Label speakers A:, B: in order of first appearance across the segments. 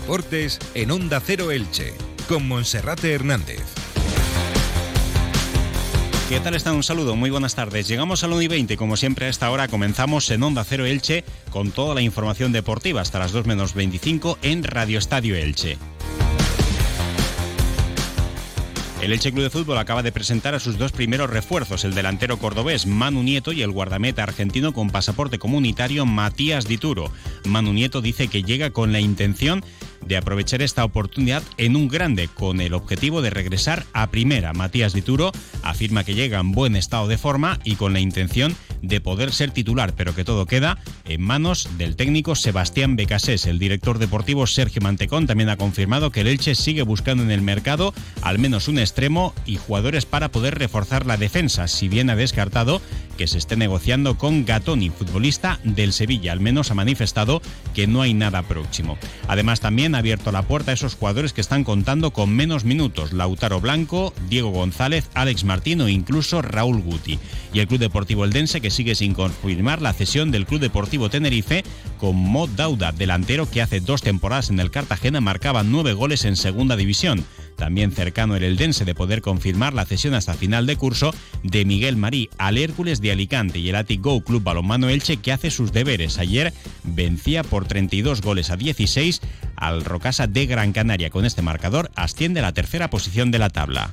A: Deportes en Onda Cero Elche, con Monserrate Hernández.
B: ¿Qué tal están? Un saludo, muy buenas tardes. Llegamos al 1 y 20, como siempre a esta hora comenzamos en Onda Cero Elche con toda la información deportiva hasta las 2 menos 25 en Radio Estadio Elche. El Elche Club de Fútbol acaba de presentar a sus dos primeros refuerzos, el delantero cordobés Manu Nieto y el guardameta argentino con pasaporte comunitario Matías Dituro. Manu Nieto dice que llega con la intención de aprovechar esta oportunidad en un grande con el objetivo de regresar a primera. Matías Dituro afirma que llega en buen estado de forma y con la intención de poder ser titular, pero que todo queda en manos del técnico Sebastián Becasés. El director deportivo Sergio Mantecón también ha confirmado que el Elche sigue buscando en el mercado al menos un extremo y jugadores para poder reforzar la defensa, si bien ha descartado que se esté negociando con Gatoni, futbolista del Sevilla. Al menos ha manifestado que no hay nada próximo. Además, también ha abierto la puerta a esos jugadores que están contando con menos minutos. Lautaro Blanco, Diego González, Alex Martino e incluso Raúl Guti. Y el Club Deportivo Eldense que sigue sin confirmar la cesión del Club Deportivo Tenerife con Mod Dauda, delantero que hace dos temporadas en el Cartagena marcaba nueve goles en segunda división. También cercano el Eldense de poder confirmar la cesión hasta final de curso de Miguel Marí al Hércules de Alicante y el Atic Go Club Balonmano Elche que hace sus deberes. Ayer vencía por 32 goles a 16 al Rocasa de Gran Canaria. Con este marcador asciende a la tercera posición de la tabla.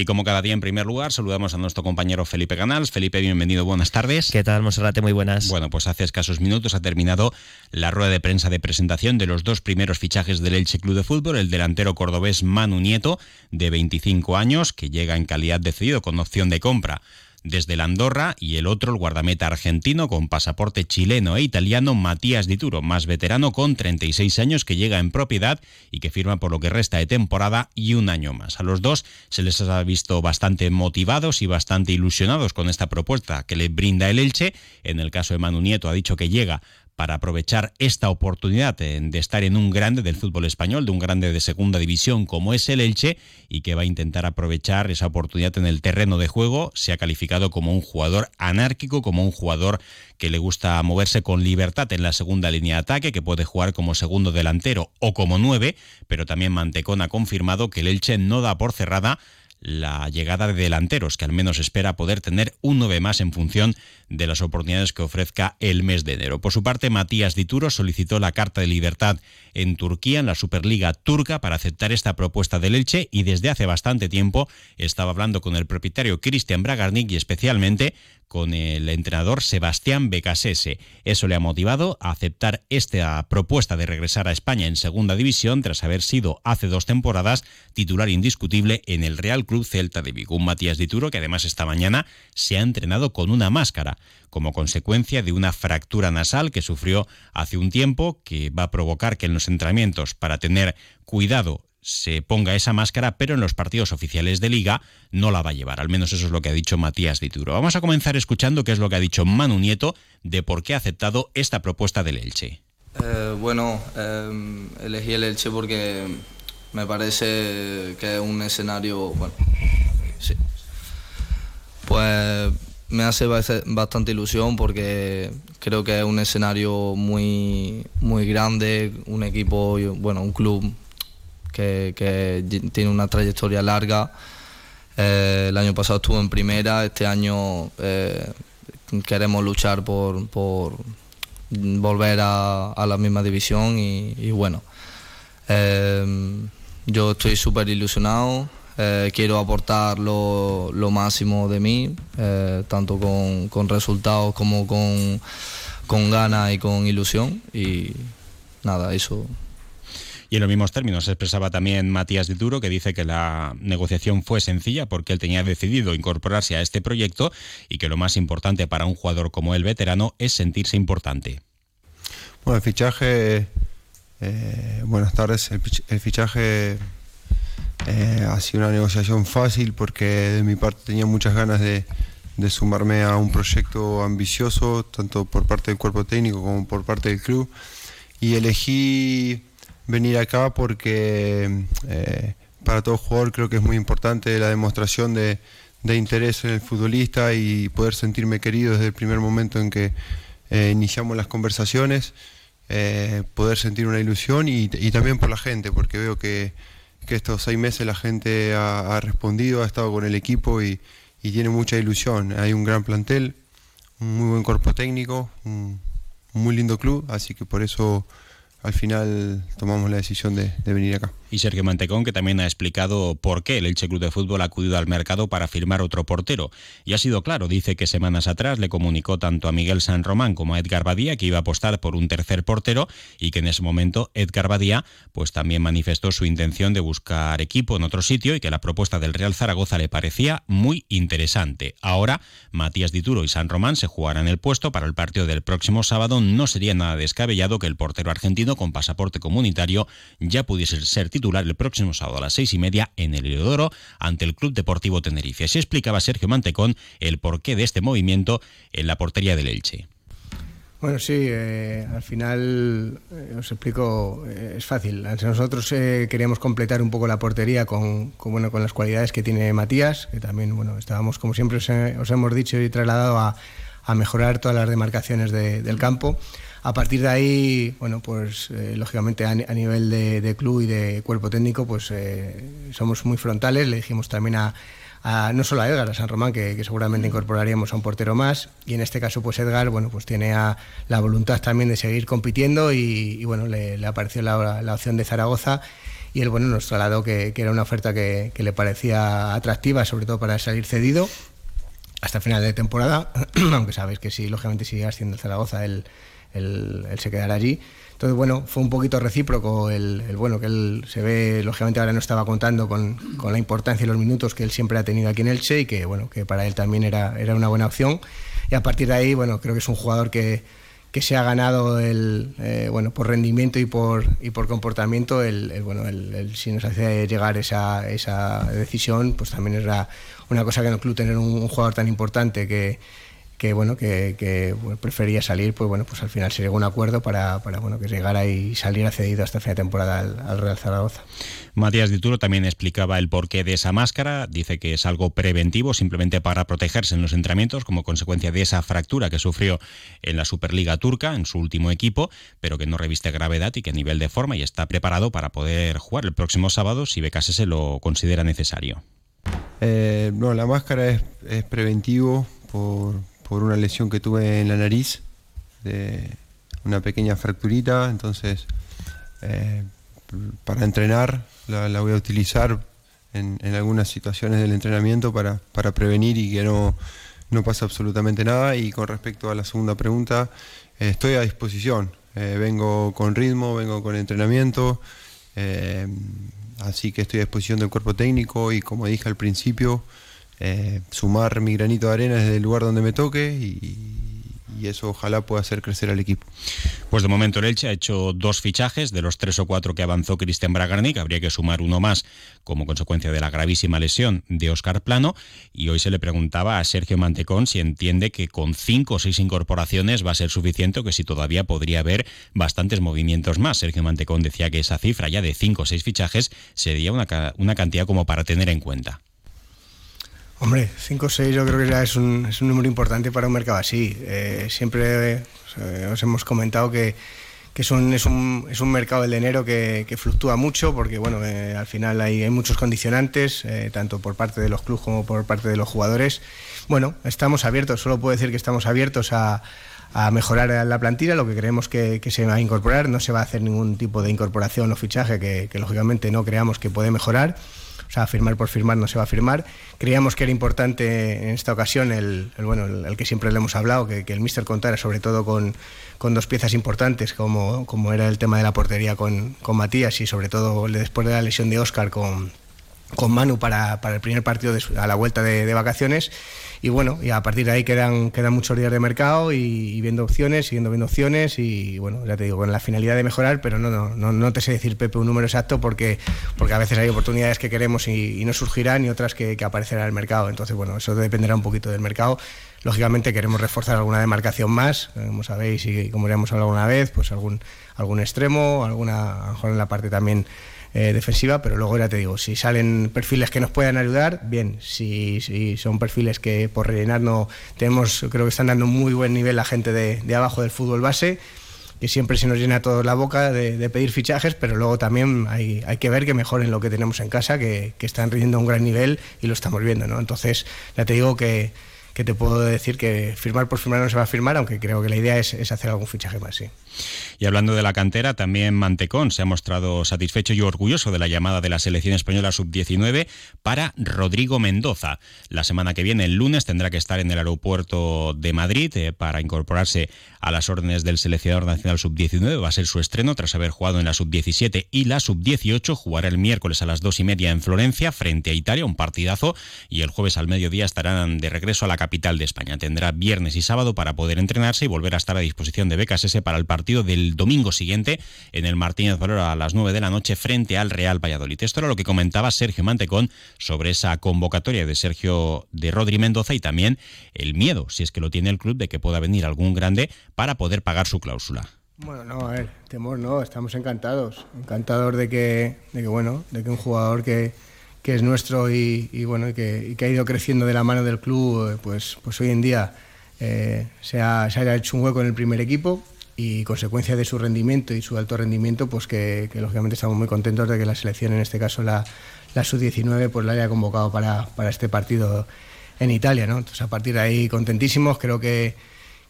B: Y como cada día, en primer lugar, saludamos a nuestro compañero Felipe Canals. Felipe, bienvenido, buenas tardes.
C: ¿Qué tal, Monserrate? Muy buenas.
B: Bueno, pues hace escasos minutos ha terminado la rueda de prensa de presentación de los dos primeros fichajes del Elche Club de Fútbol, el delantero cordobés Manu Nieto, de 25 años, que llega en calidad de cedido con opción de compra desde la Andorra y el otro, el guardameta argentino con pasaporte chileno e italiano, Matías Dituro, más veterano con 36 años que llega en propiedad y que firma por lo que resta de temporada y un año más. A los dos se les ha visto bastante motivados y bastante ilusionados con esta propuesta que le brinda el Elche. En el caso de Manu Nieto ha dicho que llega para aprovechar esta oportunidad de estar en un grande del fútbol español, de un grande de segunda división como es el Elche, y que va a intentar aprovechar esa oportunidad en el terreno de juego. Se ha calificado como un jugador anárquico, como un jugador que le gusta moverse con libertad en la segunda línea de ataque, que puede jugar como segundo delantero o como nueve, pero también Mantecón ha confirmado que el Elche no da por cerrada la llegada de delanteros, que al menos espera poder tener un 9 más en función de las oportunidades que ofrezca el mes de enero. Por su parte, Matías Dituro solicitó la carta de libertad en Turquía, en la Superliga turca, para aceptar esta propuesta del Elche y desde hace bastante tiempo estaba hablando con el propietario Cristian Bragarnik y especialmente con el entrenador Sebastián Becasese. Eso le ha motivado a aceptar esta propuesta de regresar a España en segunda división tras haber sido hace dos temporadas titular indiscutible en el Real Club Celta de Vigo. Un Matías Dituro que además esta mañana se ha entrenado con una máscara como consecuencia de una fractura nasal que sufrió hace un tiempo, que va a provocar que en los entrenamientos, para tener cuidado, se ponga esa máscara, pero en los partidos oficiales de liga no la va a llevar. Al menos eso es lo que ha dicho Matías Dituro. Vamos a comenzar escuchando qué es lo que ha dicho Manu Nieto de por qué ha aceptado esta propuesta del Elche.
D: Eh, bueno, eh, elegí el Elche porque me parece que es un escenario, bueno, sí. Pues me hace bastante ilusión porque creo que es un escenario muy, muy grande, un equipo, bueno, un club que, tiene una trayectoria larga. Eh, el año pasado estuvo en primera, este año eh, queremos luchar por, volver a, la misma división y, bueno, eh, yo estoy súper ilusionado, eh, quiero aportar lo, máximo de mí, tanto con, resultados como con, con ganas y con ilusión. Y nada, eso.
B: Y en los mismos términos se expresaba también Matías Dituro, que dice que la negociación fue sencilla porque él tenía decidido incorporarse a este proyecto y que lo más importante para un jugador como el veterano es sentirse importante.
C: Bueno, el fichaje, eh, buenas tardes, el, fichaje eh, ha sido una negociación fácil porque de mi parte tenía muchas ganas de, sumarme a un proyecto ambicioso, tanto por parte del cuerpo técnico como por parte del club. Y elegí venir acá porque eh, para todo jugador creo que es muy importante la demostración de, de interés en el futbolista y poder sentirme querido desde el primer momento en que iniciamos las conversaciones. Eh, poder sentir una ilusión y, también por la gente, porque veo que, estos seis meses la gente ha, respondido, ha estado con el equipo y, tiene mucha ilusión. Hay un gran plantel, un muy buen cuerpo técnico, un muy lindo club, así que por eso al final tomamos la decisión de, venir acá.
B: Y Sergio Mantecón, que también ha explicado por qué el Elche Club de Fútbol ha acudido al mercado para firmar otro portero. Y ha sido claro, dice que semanas atrás le comunicó tanto a Miguel San Román como a Edgar Badía que iba a apostar por un tercer portero y que en ese momento Edgar Badía pues también manifestó su intención de buscar equipo en otro sitio y que la propuesta del Real Zaragoza le parecía muy interesante. Ahora, Matías Dituro y San Román se jugarán el puesto para el partido del próximo sábado. No sería nada descabellado que el portero argentino con pasaporte comunitario ya pudiese ser titular el próximo sábado a las seis y media en el Heliodoro ante el Club Deportivo Tenerife. Así explicaba Sergio Mantecón el porqué de este movimiento en la portería del Elche.
E: Bueno, sí, eh, al final eh, os explico, eh, es fácil. Nosotros queríamos completar un poco la portería con, bueno, con las cualidades que tiene Matías, que también bueno, estábamos, como siempre os, hemos dicho y trasladado, a, mejorar todas las demarcaciones del campo. A partir de ahí, bueno, pues eh, lógicamente a, nivel de, club y de cuerpo técnico, pues eh, somos muy frontales. Le dijimos también a, no solo a Edgar, a San Román, que, seguramente incorporaríamos a un portero más. Y en este caso, pues Edgar, bueno, pues tiene la voluntad también de seguir compitiendo y, bueno, le, apareció la, opción de Zaragoza y él, bueno, nos trasladó que, que era una oferta que, le parecía atractiva, sobre todo para salir cedido hasta final de temporada, aunque sabéis que sí, lógicamente sigue siendo el Zaragoza el él, se quedará allí. Entonces, bueno, fue un poquito recíproco el, bueno que él se ve, lógicamente ahora no estaba contando con, con, la importancia y los minutos que él siempre ha tenido aquí en Elche y que, bueno, que para él también era, era una buena opción. Y a partir de ahí, bueno, creo que es un jugador que, que se ha ganado el, eh, bueno, por rendimiento y por, y por comportamiento, el, bueno, el, si nos hace llegar esa, esa decisión, pues también es una cosa que en el club tener un jugador tan importante que que bueno que, prefería salir pues bueno pues al final se llegó a un acuerdo para, para bueno que llegara y saliera cedido hasta fin de temporada al, Real Zaragoza.
B: Matías Dituro también explicaba el porqué de esa máscara. Dice que es algo preventivo simplemente para protegerse en los entrenamientos como consecuencia de esa fractura que sufrió en la Superliga turca en su último equipo pero que no reviste gravedad y que a nivel de forma y está preparado para poder jugar el próximo sábado si Becase se lo considera necesario.
C: Eh, no la máscara es, es preventivo por por una lesión que tuve en la nariz, de una pequeña fracturita, entonces eh, para entrenar la, voy a utilizar en, algunas situaciones del entrenamiento para, para prevenir y que no, no pase absolutamente nada. Y con respecto a la segunda pregunta, eh, estoy a disposición, eh, vengo con ritmo, vengo con entrenamiento. así que estoy a disposición del cuerpo técnico y como dije al principio, eh, sumar mi granito de arena desde el lugar donde me toque y, eso ojalá pueda hacer crecer al equipo.
B: Pues de momento el Elche ha hecho dos fichajes de los tres o cuatro que avanzó Cristian Bragarnik, habría que sumar uno más como consecuencia de la gravísima lesión de Oscar Plano y hoy se le preguntaba a Sergio Mantecón si entiende que con cinco o seis incorporaciones va a ser suficiente o que si todavía podría haber bastantes movimientos más. Sergio Mantecón decía que esa cifra ya de cinco o seis fichajes sería una, una cantidad como para tener en cuenta.
E: Hombre, 5 o 6 yo creo que ya es un, es un número importante para un mercado así. Eh, siempre os hemos comentado que, que es, un, es, un, es, un, mercado el de enero que, que fluctúa mucho porque bueno, eh, al final hay, hay, muchos condicionantes, eh, tanto por parte de los clubes como por parte de los jugadores. Bueno, estamos abiertos, solo puedo decir que estamos abiertos a, a mejorar la plantilla, lo que creemos que, que, se va a incorporar. No se va a hacer ningún tipo de incorporación o fichaje que, que lógicamente no creamos que puede mejorar o sea, firmar por firmar no se va a firmar. Creíamos que era importante en esta ocasión el, bueno, el, que siempre le hemos hablado, que, el Mister contara sobre todo con, con, dos piezas importantes, como, como era el tema de la portería con, con Matías y sobre todo después de la lesión de Oscar con, con Manu para, para el primer partido a la vuelta de, vacaciones y bueno, y a partir de ahí quedan, quedan muchos días de mercado y, viendo opciones, siguiendo viendo opciones y bueno, ya te digo, con la finalidad de mejorar, pero no, no, no, no te sé decir, Pepe, un número exacto porque, porque a veces hay oportunidades que queremos y, no surgirán y otras que, que, aparecerán en el mercado. Entonces, bueno, eso dependerá un poquito del mercado. Lógicamente queremos reforzar alguna demarcación más, como sabéis y como ya hemos hablado alguna vez, pues algún, algún extremo, alguna, a lo mejor en la parte también eh, defensiva, pero luego ya te digo, si salen perfiles que nos puedan ayudar, bien, si, si, son perfiles que por rellenar no tenemos, creo que están dando un muy buen nivel la gente de, de abajo del fútbol base, que siempre se nos llena toda la boca de, pedir fichajes, pero luego también hay, hay, que ver que mejoren lo que tenemos en casa, que, que están rindiendo a un gran nivel y lo estamos viendo, ¿no? Entonces, ya te digo que que te puedo decir que firmar por firmar no se va a firmar, aunque creo que la idea es, hacer algún fichaje más, sí.
B: Y hablando de la cantera, también Mantecón se ha mostrado satisfecho y orgulloso de la llamada de la selección española sub-19 para Rodrigo Mendoza. La semana que viene, el lunes, tendrá que estar en el aeropuerto de Madrid eh, para incorporarse a las órdenes del seleccionador nacional sub-19. Va a ser su estreno tras haber jugado en la sub-17 y la sub-18. Jugará el miércoles a las dos y media en Florencia frente a Italia, un partidazo, y el jueves al mediodía estarán de regreso a la capital capital de España. Tendrá viernes y sábado para poder entrenarse y volver a estar a disposición de Becas ese para el partido del domingo siguiente en el Martínez Valora a las 9 de la noche frente al Real Valladolid. Esto era lo que comentaba Sergio Mantecón sobre esa convocatoria de Sergio de Rodri Mendoza y también el miedo, si es que lo tiene el club, de que pueda venir algún grande para poder pagar su cláusula.
E: Bueno, no, a ver, temor no, estamos encantados, encantados de que, de que bueno, de que un jugador que, que es nuestro y, bueno, y que, ha ido creciendo de la mano del club, eh, pues, pues hoy en día eh, se, ha, haya hecho un hueco en el primer equipo y consecuencia de su rendimiento y su alto rendimiento, pues que, lógicamente estamos muy contentos de que la selección, en este caso la, la sub-19, pues la haya convocado para, para, este partido en Italia, ¿no? Entonces a partir de ahí contentísimos, creo que,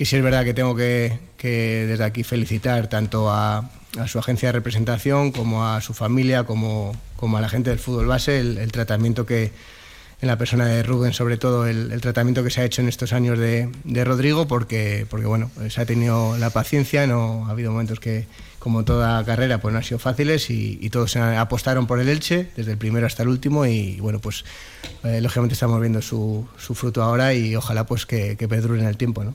E: que sí es verdad que tengo que, desde aquí felicitar tanto a, su agencia de representación, como a su familia, como, como a la gente del fútbol base, el, tratamiento que, en la persona de Rubén, sobre todo el, tratamiento que se ha hecho en estos años de, de, Rodrigo, porque, porque bueno, se ha tenido la paciencia, no ha habido momentos que, como toda carrera, pues no han sido fáciles y, todos apostaron por el Elche, desde el primero hasta el último, y bueno, pues eh, lógicamente estamos viendo su, su, fruto ahora y ojalá pues que, que perdure en el tiempo, ¿no?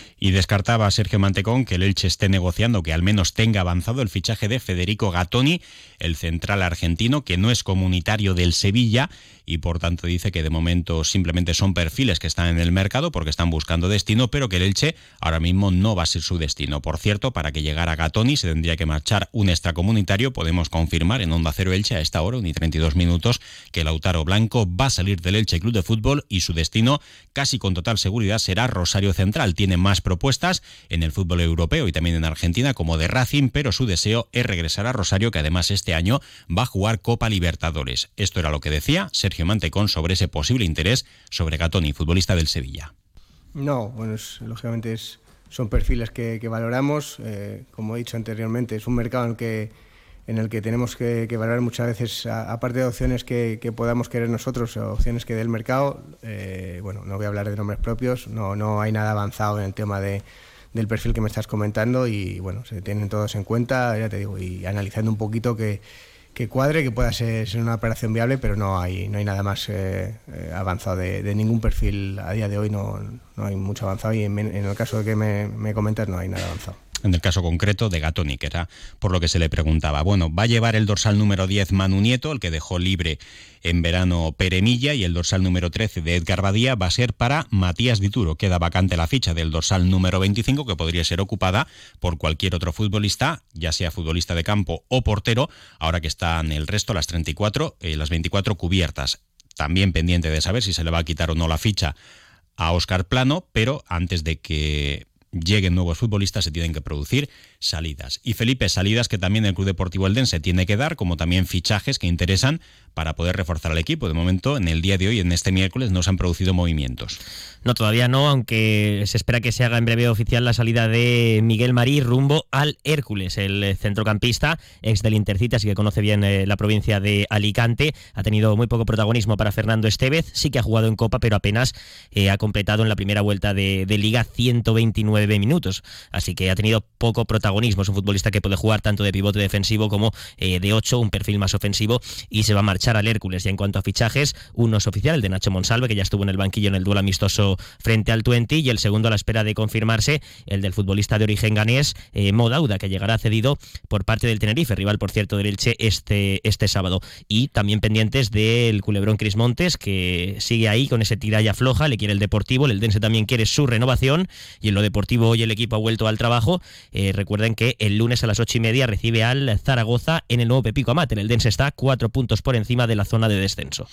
B: y descartaba a Sergio Mantecón que el Elche esté negociando que al menos tenga avanzado el fichaje de Federico Gattoni, el central argentino que no es comunitario del Sevilla y por tanto dice que de momento simplemente son perfiles que están en el mercado porque están buscando destino, pero que el Elche ahora mismo no va a ser su destino. Por cierto, para que llegara Gatoni se tendría que marchar un extracomunitario. Podemos confirmar en Onda Cero Elche a esta hora, y 32 minutos, que Lautaro Blanco va a salir del Elche Club de Fútbol y su destino casi con total seguridad será Rosario Central. Tiene más propuestas en el fútbol europeo y también en Argentina como de Racing, pero su deseo es regresar a Rosario que además este año va a jugar Copa Libertadores. Esto era lo que decía Sergio Mantecón sobre ese posible interés sobre Gatoni, futbolista del Sevilla.
E: No, bueno, lógicamente son perfiles que, valoramos. Eh, como he dicho anteriormente, es un mercado en el que, en el que tenemos que, valorar muchas veces, aparte de opciones que, podamos querer nosotros, opciones que del mercado. Eh, bueno, no voy a hablar de nombres propios, no, no hay nada avanzado en el tema de, del perfil que me estás comentando y bueno, se tienen todos en cuenta, ya te digo, y analizando un poquito que que cuadre, que pueda ser, una operación viable, pero no hay, no hay nada más eh, eh, avanzado de, ningún perfil. A día de hoy no, no hay mucho avanzado y en, el caso de que me, me comentas no hay nada avanzado
B: en el caso concreto de Gatoni, que era por lo que se le preguntaba. Bueno, va a llevar el dorsal número 10 Manu Nieto, el que dejó libre en verano Peremilla, y el dorsal número 13 de Edgar Badía va a ser para Matías Dituro. Queda vacante la ficha del dorsal número 25, que podría ser ocupada por cualquier otro futbolista, ya sea futbolista de campo o portero, ahora que están el resto, las 34, eh, las 24 cubiertas. También pendiente de saber si se le va a quitar o no la ficha a Oscar Plano, pero antes de que lleguen nuevos futbolistas, se tienen que producir salidas. Y Felipe, salidas que también el Club Deportivo Eldense tiene que dar, como también fichajes que interesan para poder reforzar al equipo. De momento, en el día de hoy, en este miércoles, no se han producido movimientos.
F: No, todavía no, aunque se espera que se haga en breve oficial la salida de Miguel Marí rumbo al Hércules, el centrocampista, ex del Intercity, así que conoce bien eh, la provincia de Alicante. Ha tenido muy poco protagonismo para Fernando Estevez, sí que ha jugado en Copa, pero apenas eh, ha completado en la primera vuelta de, de Liga 129 minutos. Así que ha tenido poco protagonismo. Es un futbolista que puede jugar tanto de pivote defensivo como eh, de 8, un perfil más ofensivo, y se va a marchar marchar al Hércules. Y en cuanto a fichajes, uno es oficial, el de Nacho Monsalve, que ya estuvo en el banquillo en el duelo amistoso frente al Twente, y el segundo a la espera de confirmarse, el del futbolista de origen ganés, eh, Modauda, que llegará cedido por parte del Tenerife, rival, por cierto, del Elche este, este sábado. Y también pendientes del culebrón Cris Montes, que sigue ahí con ese tiralla floja, le quiere el Deportivo, el Dense también quiere su renovación, y en lo deportivo hoy el equipo ha vuelto al trabajo. Eh, recuerden que el lunes a las ocho y media recibe al Zaragoza en el nuevo Pepico Amat. El Dense está cuatro puntos por encima de la zona de descenso.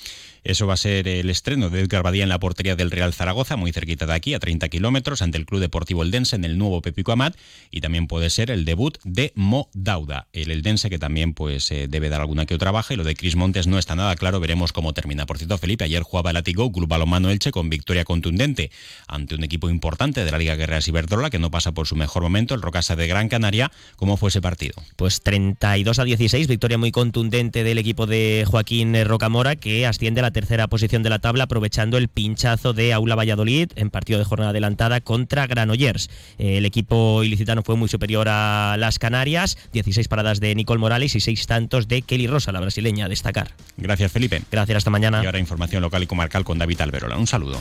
B: Eso va a ser el estreno de Edgar Badía en la portería del Real Zaragoza, muy cerquita de aquí, a 30 kilómetros, ante el Club Deportivo Eldense en el nuevo Pepico Amat, y también puede ser el debut de Mo Dauda, el Eldense que también pues eh, debe dar alguna que otra baja, y lo de Cris Montes no está nada claro, veremos cómo termina. Por cierto, Felipe, ayer jugaba el Atigo, Club Balomano Elche, con victoria contundente ante un equipo importante de la Liga Guerreras Iberdrola, que no pasa por su mejor momento, el Rocasa de Gran Canaria. ¿Cómo fue ese partido?
F: Pues 32 a 16, victoria muy contundente del equipo de Joaquín Rocamora, que asciende a la tercera posición de la tabla, aprovechando el pinchazo de Aula Valladolid en partido de jornada adelantada contra Granollers. El equipo ilicitano fue muy superior a las Canarias, 16 paradas de Nicole Morales y 6 tantos de Kelly Rosa, la brasileña, a destacar.
B: Gracias, Felipe.
F: Gracias, hasta mañana.
B: Y ahora información local y comarcal con David Alberola. Un saludo.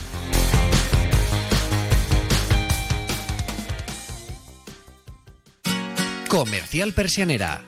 G: Comercial Persianera.